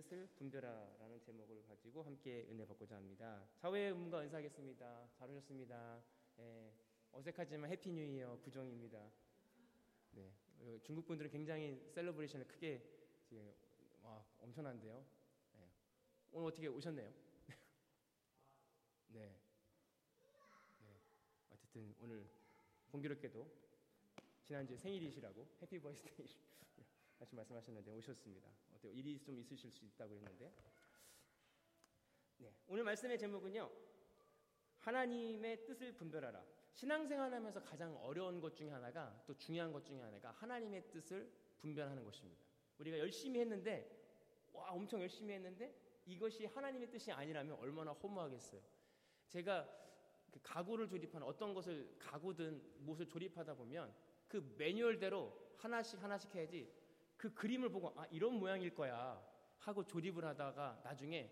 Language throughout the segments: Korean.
뜻을 분별하라는 제목을 가지고 함께 은혜 받고자 합니다. 사회의 음과 은사하겠습니다. 잘 오셨습니다. 예, 어색하지만 Happy New Year 구정입니다. 네, 어, 중국 분들은 굉장히 celebration을 크게 지금 와 엄청난데요. 네. 오늘 어떻게 오셨네요? 네. 네. 어쨌든 오늘 공교롭게도 지난주에 생일이시라고 happy birthday 다시 말씀하셨는데 오셨습니다. 어때요? 일이 좀 있으실 수 있다고 했는데. 네. 오늘 말씀의 제목은요. 하나님의 뜻을 분별하라. 신앙생활하면서 가장 어려운 것 중에 하나가 또 중요한 것 중에 하나가 하나님의 뜻을 분별하는 것입니다. 우리가 열심히 했는데 와 엄청 열심히 했는데 이것이 하나님의 뜻이 아니라면 얼마나 허무하겠어요. 제가 그 가구를 조립하는 어떤 것을 가구든 무엇을 조립하다 보면 그 매뉴얼대로 하나씩 하나씩 해야지 그 그림을 보고 아 이런 모양일 거야 하고 조립을 하다가 나중에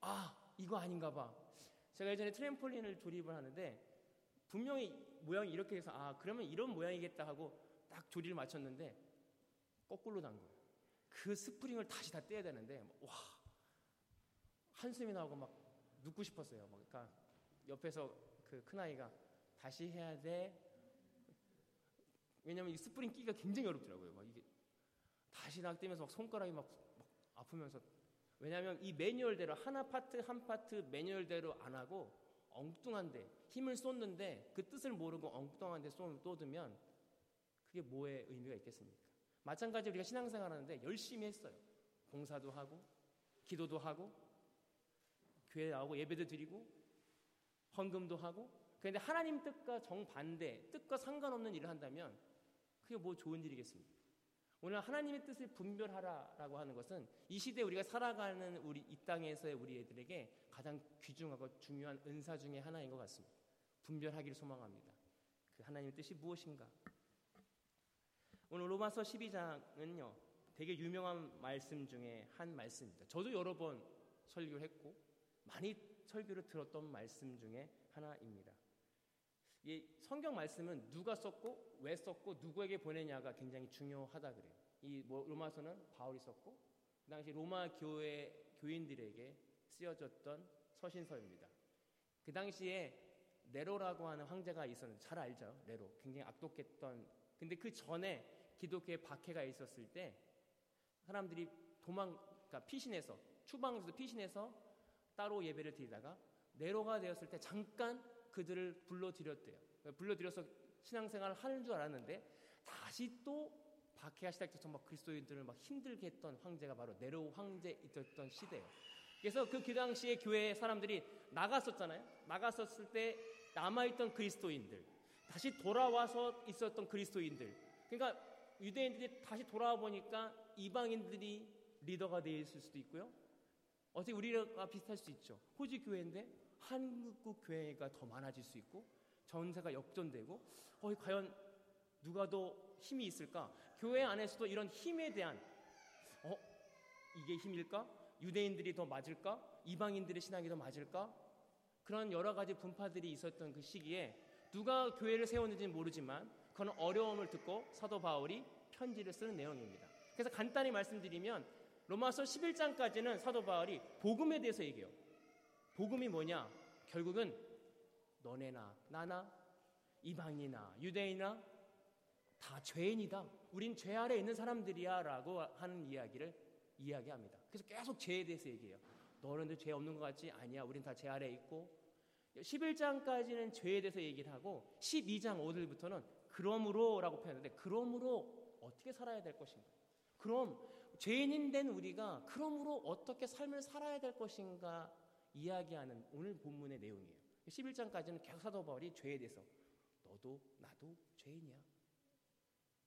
아 이거 아닌가 봐. 제가 예전에 트램폴린을 조립을 하는데 분명히 모양이 이렇게 해서 아 그러면 이런 모양이겠다 하고 딱 조리를 맞췄는데 거꾸로 난 거예요. 그 스프링을 다시 다 떼야 되는데 와 한숨이 나오고 막 눕고 싶었어요. 막 그러니까 옆에서 그 큰 아이가 다시 해야 돼. 왜냐면 이 스프링 끼기가 굉장히 어렵더라고요. 막 이게 다시 낚대면서 막 손가락이 막, 막 아프면서 왜냐하면 이 매뉴얼대로 하나 파트 한 파트 매뉴얼대로 안 하고 엉뚱한데 힘을 쏟는데 그 뜻을 모르고 엉뚱한데 쏟 쏟으면 그게 뭐의 의미가 있겠습니까? 마찬가지로 우리가 신앙생활 하는데 열심히 했어요. 봉사도 하고 기도도 하고 교회 나오고 예배도 드리고 헌금도 하고 그런데 하나님 뜻과 정반대 뜻과 상관없는 일을 한다면 그게 뭐 좋은 일이겠습니까? 오늘 하나님의 뜻을 분별하라라고 하는 것은 이 시대에 우리가 살아가는 우리 이 땅에서의 우리 애들에게 가장 귀중하고 중요한 은사 중의 하나인 것 같습니다. 분별하기를 소망합니다. 그 하나님의 뜻이 무엇인가? 오늘 로마서 12장은요, 되게 유명한 말씀 중에 한 말씀입니다. 저도 여러 번 설교를 했고, 많이 설교를 들었던 말씀 중에 하나입니다. 이 성경 말씀은 누가 썼고 왜 썼고 누구에게 보내냐가 굉장히 중요하다 그래요. 이뭐 로마서는 바울이 썼고 그 당시 로마 교회 교인들에게 쓰여졌던 서신서입니다. 그 당시에 네로라고 하는 황제가 있었는데 잘 알죠. 네로 굉장히 악독했던 근데 그 전에 기독교에 박해가 있었을 때 사람들이 도망 그러니까 피신해서 추방에서 피신해서 따로 예배를 드리다가 네로가 되었을 때 잠깐 그들을 불러들였대요. 불러들여서 신앙생활을 하는 줄 알았는데 다시 또 박해가 시작돼서 막 그리스도인들을 막 힘들게 했던 황제가 바로 네로 황제 있었던 시대예요. 그래서 그, 그 당시에 교회 사람들이 나갔었잖아요. 나갔었을 때 남아있던 그리스도인들, 다시 돌아와서 있었던 그리스도인들. 그러니까 유대인들이 다시 돌아와 보니까 이방인들이 리더가 되어 있을 수도 있고요. 어떻게 우리가 비슷할 수 있죠. 호주 교회인데 한국 교회가 더 많아질 수 있고 전세가 역전되고 어 과연 누가 더 힘이 있을까? 교회 안에서도 이런 힘에 대한 어 이게 힘일까? 유대인들이 더 맞을까? 이방인들의 신앙이 더 맞을까? 그런 여러 가지 분파들이 있었던 그 시기에 누가 교회를 세웠는지는 모르지만 그런 어려움을 듣고 사도 바울이 편지를 쓰는 내용입니다. 그래서 간단히 말씀드리면 로마서 11장까지는 사도 바울이 복음에 대해서 얘기해요. 복음이 뭐냐? 결국은 너네나 나나 이방이나 유대인이나 다 죄인이다. 우린 죄 아래 있는 사람들이야라고 하는 이야기를 이야기합니다. 그래서 계속 죄에 대해서 얘기해요. 너는 죄 없는 것 같지? 아니야. 우린 다 죄 아래 있고 11장까지는 죄에 대해서 얘기를 하고 12장 5절부터는 그러므로라고 표현하는데 그러므로 어떻게 살아야 될 것인가? 그럼 죄인인 된 우리가 그러므로 어떻게 삶을 살아야 될 것인가 이야기하는 오늘 본문의 내용이에요. 11장까지는 계속 사도 바울이 죄에 대해서 너도 나도 죄인이야.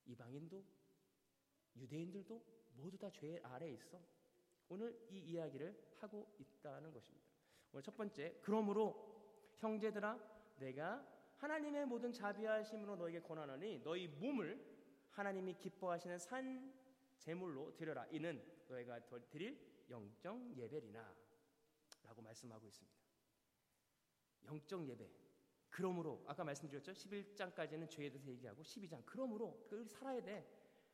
이방인도 유대인들도 모두 다 죄 아래에 있어. 오늘 이 이야기를 하고 있다는 것입니다. 오늘 첫 번째, 그러므로 형제들아 내가 하나님의 모든 자비하심으로 너에게 권하노니 너희 몸을 하나님이 기뻐하시는 산 제물로 드려라. 이는 너희가 드릴 영적 예배리나 라고 말씀하고 있습니다. 영적 예배. 그러므로 아까 말씀드렸죠. 11장까지는 죄에 대해서 얘기하고 12장 그러므로 그걸 살아야 돼.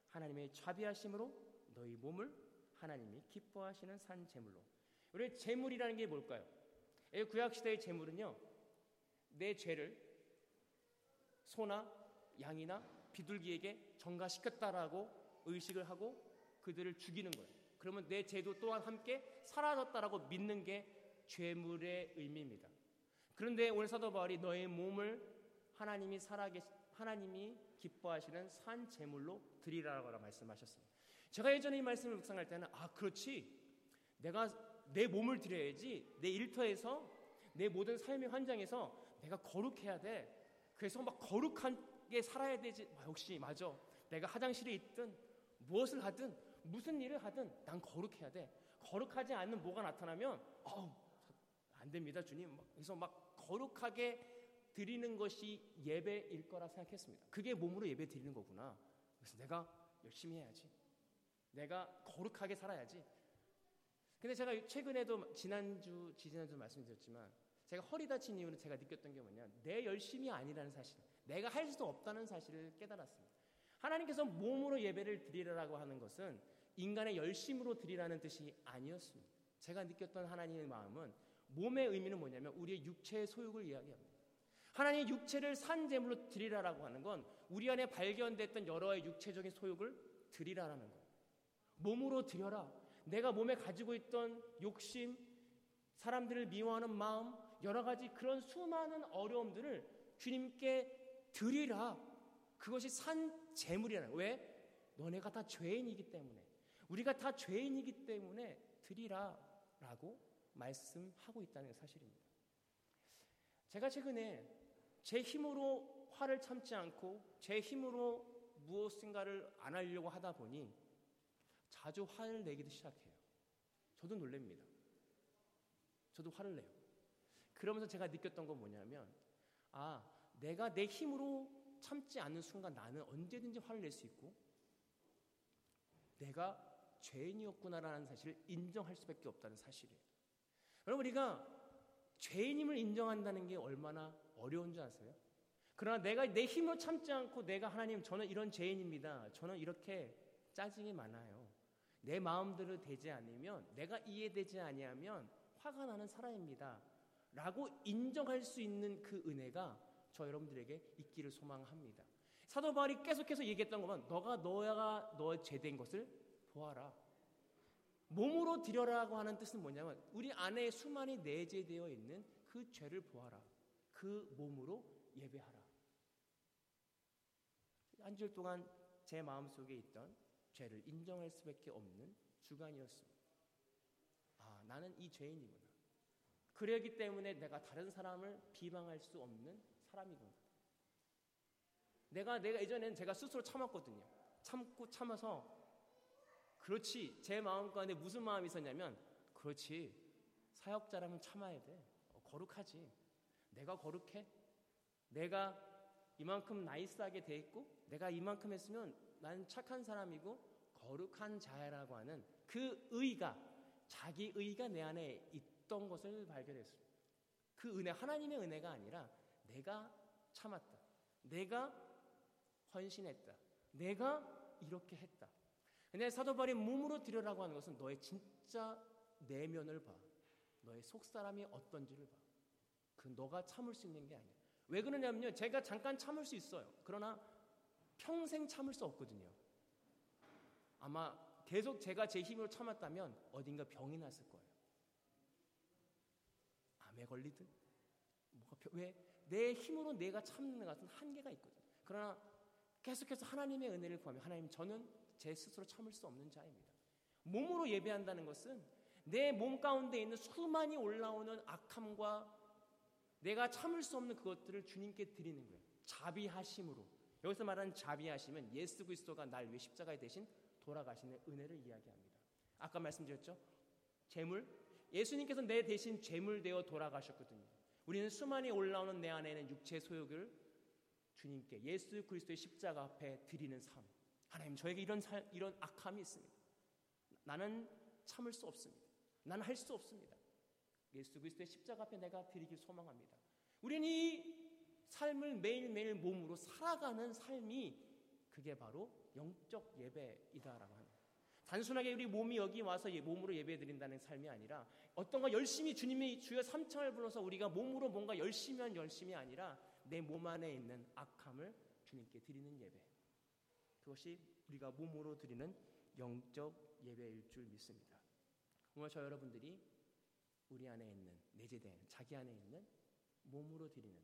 하나님의 자비하심으로 너희 몸을 하나님이 기뻐하시는 산 제물로. 우리 제물이라는 게 뭘까요? 구약 시대의 제물은요. 내 죄를 소나 양이나 비둘기에게 전가시켰다라고 의식을 하고 그들을 죽이는 거예요. 그러면 내 죄도 또한 함께 사라졌다라고 믿는 게 죄물의 의미입니다. 그런데 오늘 사도 바울이 너의 몸을 하나님이 살아계 하나님이 기뻐하시는 산 제물로 드리라고 말씀하셨습니다. 제가 예전에 이 말씀을 묵상할 때는 아 그렇지 내가 내 몸을 드려야지 내 일터에서 내 모든 삶의 환장에서 내가 거룩해야 돼. 그래서 막 거룩하게 살아야 되지. 아, 역시 맞아. 내가 화장실에 있든 무엇을 하든 무슨 일을 하든 난 거룩해야 돼. 거룩하지 않는 뭐가 나타나면 어우 안 됩니다 주님. 그래서 막 거룩하게 드리는 것이 예배일 거라 생각했습니다. 그게 몸으로 예배 드리는 거구나. 그래서 내가 열심히 해야지. 내가 거룩하게 살아야지. 근데 제가 최근에도 지난주, 지난주 말씀드렸지만 제가 허리 다친 이유는 제가 느꼈던 게 뭐냐. 내 열심이 아니라는 사실. 내가 할수 없다는 사실을 깨달았습니다. 하나님께서 몸으로 예배를 드리라고 하는 것은 인간의 열심으로 드리라는 뜻이 아니었습니다. 제가 느꼈던 하나님의 마음은 몸의 의미는 뭐냐면 우리의 육체의 소욕을 이야기합니다. 하나님의 육체를 산 제물로 드리라라고 하는 건 우리 안에 발견됐던 여러의 육체적인 소욕을 드리라라는 거예요. 몸으로 드려라. 내가 몸에 가지고 있던 욕심, 사람들을 미워하는 마음, 여러 가지 그런 수많은 어려움들을 주님께 드리라. 그것이 산 제물이라는 거예요. 왜? 너네가 다 죄인이기 때문에. 우리가 다 죄인이기 때문에 드리라라고 말씀하고 있다는 사실입니다. 제가 최근에 제 힘으로 화를 참지 않고 제 힘으로 무엇인가를 안 하려고 하다 보니 자주 화를 내기도 시작해요. 저도 놀랍니다. 저도 화를 내요. 그러면서 제가 느꼈던 건 뭐냐면, 아, 내가 내 힘으로 참지 않는 순간 나는 언제든지 화를 낼 수 있고, 내가 죄인이었구나라는 사실을 인정할 수밖에 없다는 사실이에요. 여러분, 우리가 죄인임을 인정한다는 게 얼마나 어려운 줄 아세요? 그러나 내가 내 힘으로 참지 않고 내가 하나님 저는 이런 죄인입니다. 저는 이렇게 짜증이 많아요. 내 마음대로 되지 않으면 내가 이해되지 아니하면 화가 나는 사람입니다. 라고 인정할 수 있는 그 은혜가 저 여러분들에게 있기를 소망합니다. 사도 바울이 계속해서 얘기했던 것은 너가 너가 너의 죄된 것을 보아라. 몸으로 드려라고 하는 뜻은 뭐냐면 우리 안에 수많이 내재되어 있는 그 죄를 보아라. 그 몸으로 예배하라. 한 주일 동안 제 마음속에 있던 죄를 인정할 수밖에 없는 주간이었습니다. 아, 나는 이 죄인이구나. 그러기 때문에 내가 다른 사람을 비방할 수 없는 사람이구나. 내가 내가 예전에는 제가 스스로 참았거든요. 참고 참아서 그렇지 제 마음 가운데 무슨 마음이 있었냐면 그렇지 사역자라면 참아야 돼. 어, 거룩하지. 내가 거룩해. 내가 이만큼 나이스하게 돼 있고 내가 이만큼 했으면 난 착한 사람이고 거룩한 자라고 하는 그 의가 자기 의가 내 안에 있던 것을 발견했습니다. 그 은혜 하나님의 은혜가 아니라 내가 참았다. 내가 헌신했다. 내가 이렇게 했다. 근데 사도 바울이 몸으로 드려라고 하는 것은 너의 진짜 내면을 봐. 너의 속 사람이 어떤지를 봐. 그 너가 참을 수 있는 게 아니야. 왜 그러냐면요. 제가 잠깐 참을 수 있어요. 그러나 평생 참을 수 없거든요. 아마 계속 제가 제 힘으로 참았다면 어딘가 병이 났을 거예요. 암에 걸리든 왜? 내 힘으로 내가 참는 것은 한계가 있거든. 그러나 계속해서 하나님의 은혜를 구하면 하나님 저는 제 스스로 참을 수 없는 자입니다. 몸으로 예배한다는 것은 내 몸 가운데 있는 수많이 올라오는 악함과 내가 참을 수 없는 그것들을 주님께 드리는 거예요. 자비하심으로. 여기서 말하는 자비하심은 예수 그리스도가 날 위해 십자가에 대신 돌아가시는 은혜를 이야기합니다. 아까 말씀드렸죠? 재물. 예수님께서 내 대신 재물 되어 돌아가셨거든요. 우리는 수많이 올라오는 내 안에 는 육체 소욕을 주님께 예수 그리스도의 십자가 앞에 드리는 삶. 하나님 저에게 이런 살, 이런 악함이 있습니다. 나는 참을 수 없습니다. 나는 할 수 없습니다. 예수 그리스도의 십자가 앞에 내가 드리길 소망합니다. 우리는 이 삶을 매일매일 몸으로 살아가는 삶이 그게 바로 영적 예배이다라고 하는 단순하게 우리 몸이 여기 와서 몸으로 예배 드린다는 삶이 아니라 어떤 거 열심히 주님의 주여 삼창을 불러서 우리가 몸으로 뭔가 열심히 한 열심이 아니라 내 몸 안에 있는 악함을 주님께 드리는 예배. 그것이 우리가 몸으로 드리는 영적 예배일 줄 믿습니다. 오늘 저 여러분들이 우리 안에 있는 내재된 자기 안에 있는 몸으로 드리는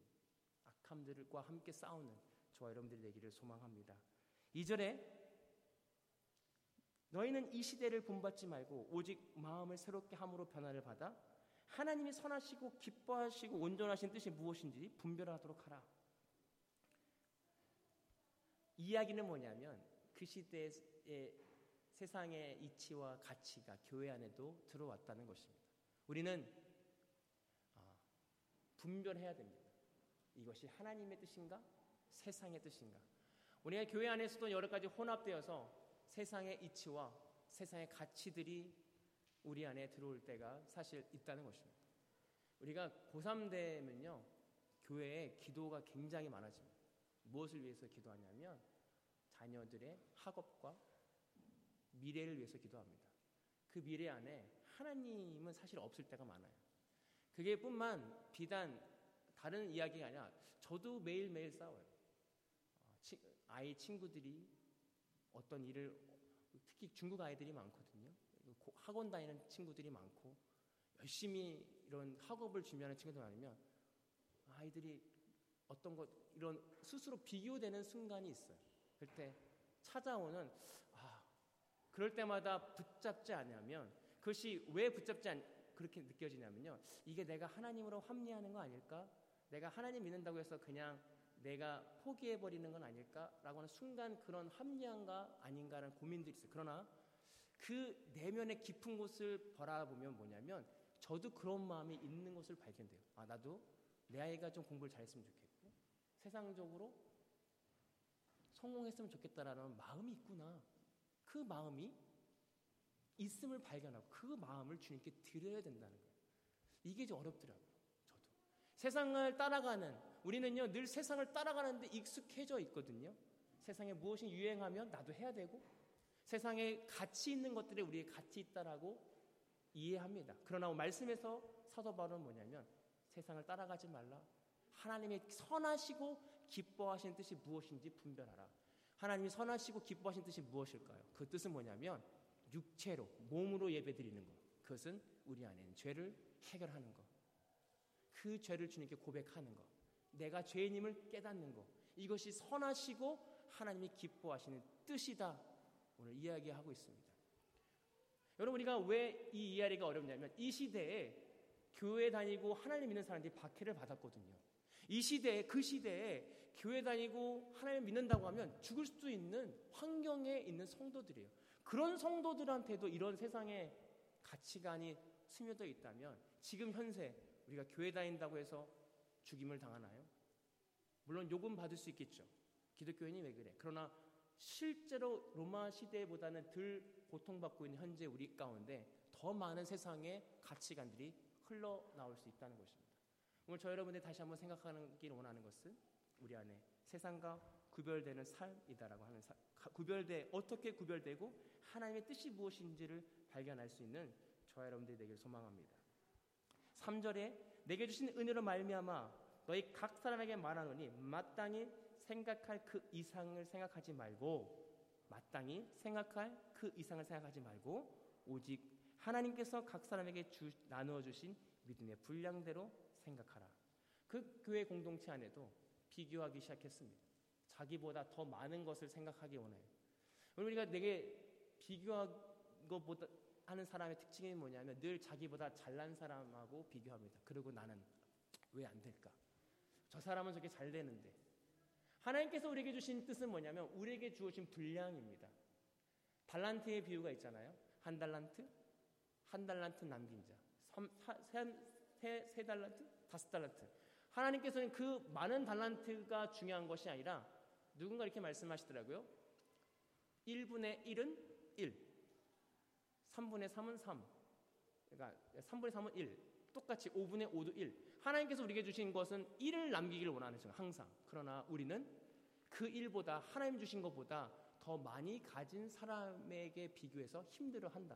악함들과 함께 싸우는 저와 여러분들이 되기를 소망합니다. 2절에 너희는 이 시대를 본받지 말고 오직 마음을 새롭게 함으로 변화를 받아 하나님이 선하시고 기뻐하시고 온전하신 뜻이 무엇인지 분별하도록 하라. 이야기는 뭐냐면 그 시대의 세상의 이치와 가치가 교회 안에도 들어왔다는 것입니다. 우리는 아, 분별해야 됩니다. 이것이 하나님의 뜻인가? 세상의 뜻인가? 우리가 교회 안에서도 여러 가지 혼합되어서 세상의 이치와 세상의 가치들이 우리 안에 들어올 때가 사실 있다는 것입니다. 우리가 고3 되면요, 교회에 기도가 굉장히 많아집니다. 무엇을 위해서 기도하냐면 자녀들의 학업과 미래를 위해서 기도합니다. 그 미래 안에 하나님은 사실 없을 때가 많아요. 그게 뿐만 비단 다른 이야기가 아니라 저도 매일매일 싸워요. 어, 아이 친구들이 어떤 일을 특히 중국 아이들이 많거든요. 학원 다니는 친구들이 많고 열심히 이런 학업을 준비하는 친구들 많으면 아이들이 어떤 것 이런 스스로 비교되는 순간이 있어요. 그때 찾아오는 아 그럴 때마다 붙잡지 않으면 그것이 왜 붙잡지 않 그렇게 느껴지냐면요. 이게 내가 하나님으로 합리하는 거 아닐까? 내가 하나님 믿는다고 해서 그냥 내가 포기해 버리는 건 아닐까라고 하는 순간 그런 합리한가 아닌가라는 고민들이 있어요. 그러나 그 내면의 깊은 곳을 바라보면 뭐냐면 저도 그런 마음이 있는 것을 발견돼요. 아, 나도 내 아이가 좀 공부를 잘했으면 좋겠고 세상적으로 성공했으면 좋겠다라는 마음이 있구나. 그 마음이 있음을 발견하고 그 마음을 주님께 드려야 된다는 거예요. 이게 좀 어렵더라고요. 저도. 세상을 따라가는 우리는요, 늘 세상을 따라가는데 익숙해져 있거든요. 세상에 무엇이 유행하면 나도 해야 되고, 세상에 가치 있는 것들에 우리의 가치 있다라고 이해합니다. 그러나 말씀에서 사도 바울은 뭐냐면 세상을 따라가지 말라. 하나님의 선하시고 기뻐하시는 뜻이 무엇인지 분별하라. 하나님이 선하시고 기뻐하시는 뜻이 무엇일까요? 그 뜻은 뭐냐면 육체로 몸으로 예배드리는 것. 그것은 우리 안에 있는 죄를 해결하는 것. 그 죄를 주님께 고백하는 것. 내가 죄인임을 깨닫는 것. 이것이 선하시고 하나님이 기뻐하시는 뜻이다. 오늘 이야기하고 있습니다. 여러분 우리가 왜 이 이야기가 어렵냐면 이 시대에 교회 다니고 하나님 믿는 사람들이 박해를 받았거든요. 이 시대에 그 시대에 교회 다니고 하나님 믿는다고 하면 죽을 수도 있는 환경에 있는 성도들이에요. 그런 성도들한테도 이런 세상의 가치관이 스며져 있다면 지금 현세 우리가 교회 다닌다고 해서 죽임을 당하나요? 물론 요금 받을 수 있겠죠. 기독교인이 왜 그래? 그러나 실제로 로마 시대보다는 덜 고통받고 있는 현재 우리 가운데 더 많은 세상의 가치관들이 흘러나올 수 있다는 것입니다. 오늘 저 여러분들 다시 한번 생각하길 원하는 것은 우리 안에 세상과 구별되는 삶이다라고 하는 사, 구별돼 어떻게 구별되고 하나님의 뜻이 무엇인지를 발견할 수 있는 저 여러분들이 되길 소망합니다. 3절에 내게 주신 은혜로 말미암아 너희 각 사람에게 말하노니 마땅히 생각할 그 이상을 생각하지 말고 마땅히 생각할 그 이상을 생각하지 말고 오직 하나님께서 각 사람에게 주, 나누어 주신 믿음의 분량대로 생각하라. 그 교회 공동체 안에도 비교하기 시작했습니다. 자기보다 더 많은 것을 생각하기 원해요. 우리가 내게 비교하는 것보다 하는 사람의 특징이 뭐냐면 늘 자기보다 잘난 사람하고 비교합니다. 그리고 나는 왜 안 될까? 저 사람은 저게 잘 되는데. 하나님께서 우리에게 주신 뜻은 뭐냐면 우리에게 주어진 분량입니다. 달란트의 비유가 있잖아요. 한 달란트, 한 달란트 남긴 자, 세, 세 달란트, 다섯 달란트. 하나님께서는 그 많은 달란트가 중요한 것이 아니라 누군가 이렇게 말씀하시더라고요. 1분의 1은 1, 3분의 3은 3. 그러니까 3분의 3은 1. 똑같이 5분의 5도 1. 하나님께서 우리에게 주신 것은 1을 남기기를 원하는 거죠. 항상. 그러나 우리는 그 1보다 하나님 주신 것보다 더 많이 가진 사람에게 비교해서 힘들어 한다.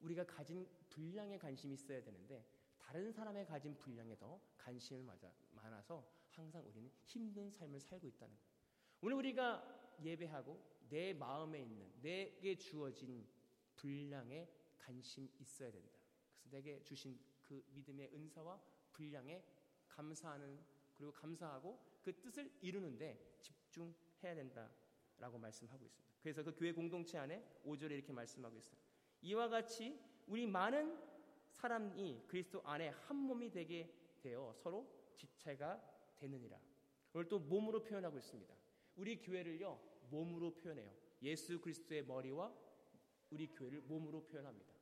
우리가 가진 분량에 관심이 있어야 되는데 다른 사람의 가진 분량에 더 관심을 많아서 항상 우리는 힘든 삶을 살고 있다는 거예요. 오늘 우리가 예배하고 내 마음에 있는 내게 주어진 분량에 관심 있어야 된다. 그래서 내게 주신 그 믿음의 은사와 분량에 감사하는 그리고 감사하고 그 뜻을 이루는데 집중해야 된다라고 말씀하고 있습니다. 그래서 그 교회 공동체 안에 5절에 이렇게 말씀하고 있어요. 이와 같이 우리 많은 사람이 그리스도 안에 한 몸이 되게 되어 서로 지체가 되느니라. 그걸 또 몸으로 표현하고 있습니다. 우리 교회를요 몸으로 표현해요. 예수 그리스도의 머리와 우리 교회를 몸으로 표현합니다.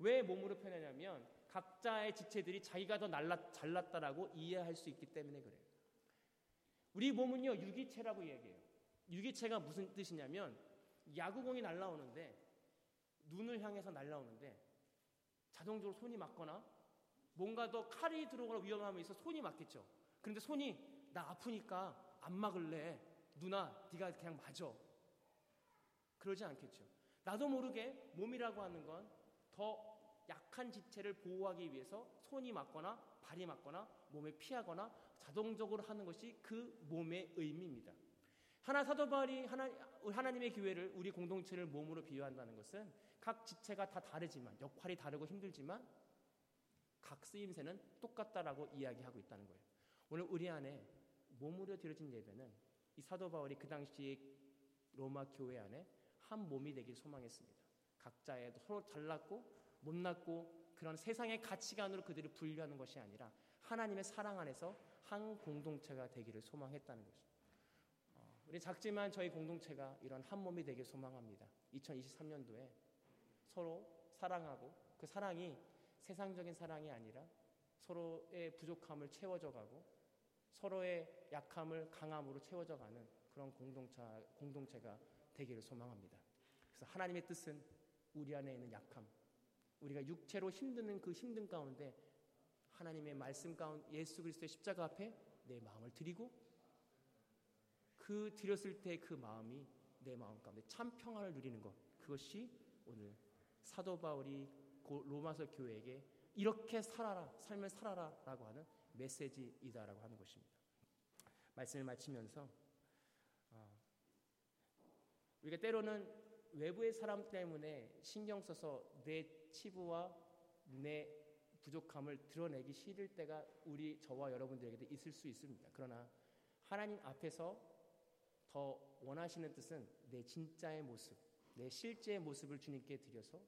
왜 몸으로 표현하냐면 각자의 지체들이 자기가 더 날라, 잘났다라고 이해할 수 있기 때문에 그래요. 우리 몸은요 유기체라고 얘기해요. 유기체가 무슨 뜻이냐면 야구공이 날라오는데 눈을 향해서 날라오는데 자동적으로 손이 맞거나 뭔가 더 칼이 들어오거나 위험함이 있어 손이 맞겠죠. 그런데 손이 나 아프니까 안 막을래. 누나, 네가 그냥 맞아. 그러지 않겠죠. 나도 모르게 몸이라고 하는 건 더 약한 지체를 보호하기 위해서 손이 맞거나 발이 맞거나 몸에 피하거나 자동적으로 하는 것이 그 몸의 의미입니다. 하나 사도 바울이 하나, 하나님의 교회를 우리 공동체를 몸으로 비유한다는 것은 각 지체가 다 다르지만 역할이 다르고 힘들지만 각 쓰임새는 똑같다라고 이야기하고 있다는 거예요. 오늘 우리 안에 몸으로 드려진 예배는 이 사도 바울이 그 당시 로마 교회 안에 한 몸이 되길 소망했습니다. 각자의 서로 잘났고 못났고 그런 세상의 가치관으로 그들을 분류하는 것이 아니라 하나님의 사랑 안에서 한 공동체가 되기를 소망했다는 것입니다. 어, 우리 작지만 저희 공동체가 이런 한 몸이 되길 소망합니다. 2023년도에 서로 사랑하고 그 사랑이 세상적인 사랑이 아니라 서로의 부족함을 채워져 가고 서로의 약함을 강함으로 채워져 가는 그런 공동체, 공동체가 되기를 소망합니다. 그래서 하나님의 뜻은 우리 안에 있는 약함, 우리가 육체로 힘드는 그 힘든 가운데 하나님의 말씀 가운데 예수 그리스도의 십자가 앞에 내 마음을 드리고 그 드렸을 때 그 마음이 내 마음 가운데 참 평안을 누리는 것 그것이 오늘 사도 바울이 로마서 교회에게 이렇게 살아라 삶을 살아라 라고 하는 메시지이다라고 하는 것입니다. 말씀을 마치면서 어, 우리가 때로는 외부의 사람 때문에 신경 써서 내 치부와 내 부족함을 드러내기 싫을 때가 우리 저와 여러분들에게도 있을 수 있습니다. 그러나 하나님 앞에서 더 원하시는 뜻은 내 진짜의 모습, 내 실제의 모습을 주님께 드려서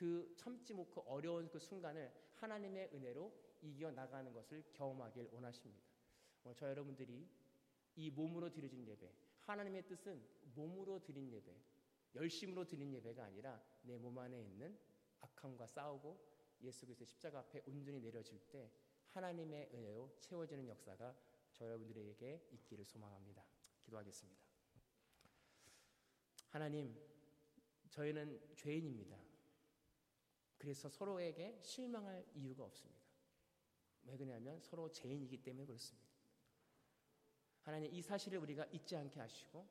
그 참지 못고 어려운 그 순간을 하나님의 은혜로 이겨 나가는 것을 경험하길 원하십니다. 저 여러분들이 이 몸으로 드려진 예배, 하나님의 뜻은 몸으로 드린 예배, 열심으로 드린 예배가 아니라 내 몸 안에 있는 악함과 싸우고 예수 그리스도의 십자가 앞에 온전히 내려질 때 하나님의 은혜로 채워지는 역사가 저 여러분들에게 있기를 소망합니다. 기도하겠습니다. 하나님, 저희는 죄인입니다. 그래서 서로에게 실망할 이유가 없습니다. 왜 그러냐면 서로 죄인이기 때문에 그렇습니다. 하나님 이 사실을 우리가 잊지 않게 하시고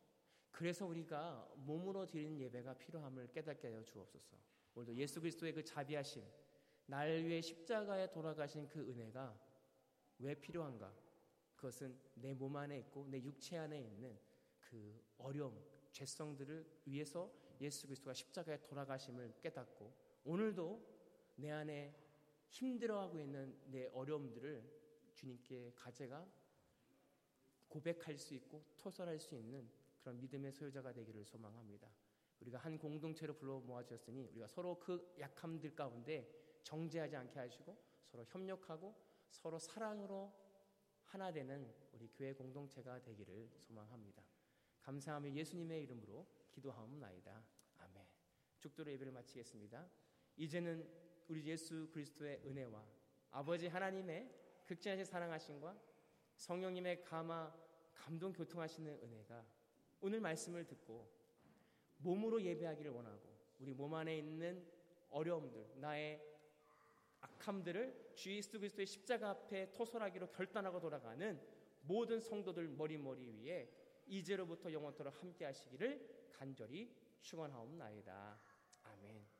그래서 우리가 몸으로 드리는 예배가 필요함을 깨닫게 하여 주옵소서. 오늘도 예수 그리스도의 그 자비하심, 날 위해 십자가에 돌아가신 그 은혜가 왜 필요한가? 그것은 내 몸 안에 있고 내 육체 안에 있는 그 어려움, 죄성들을 위해서 예수 그리스도가 십자가에 돌아가심을 깨닫고 오늘도 내 안에 힘들어하고 있는 내 어려움들을 주님께 가져가 고백할 수 있고 토설할 수 있는 그런 믿음의 소유자가 되기를 소망합니다. 우리가 한 공동체로 불러 모아주었으니 우리가 서로 그 약함들 가운데 정죄하지 않게 하시고 서로 협력하고 서로 사랑으로 하나 되는 우리 교회 공동체가 되기를 소망합니다. 감사하며 예수님의 이름으로 기도하옵나이다. 아멘. 죽도록 예배를 마치겠습니다. 이제는 우리 예수 그리스도의 은혜와 아버지 하나님의 극진하신 사랑하심과 성령님의 감화 감동 교통하시는 은혜가 오늘 말씀을 듣고 몸으로 예배하기를 원하고 우리 몸 안에 있는 어려움들 나의 악함들을 주 예수 그리스도의 십자가 앞에 토설하기로 결단하고 돌아가는 모든 성도들 머리머리 위에 이제로부터 영원토록 함께 하시기를 간절히 축원하옵나이다. 아멘.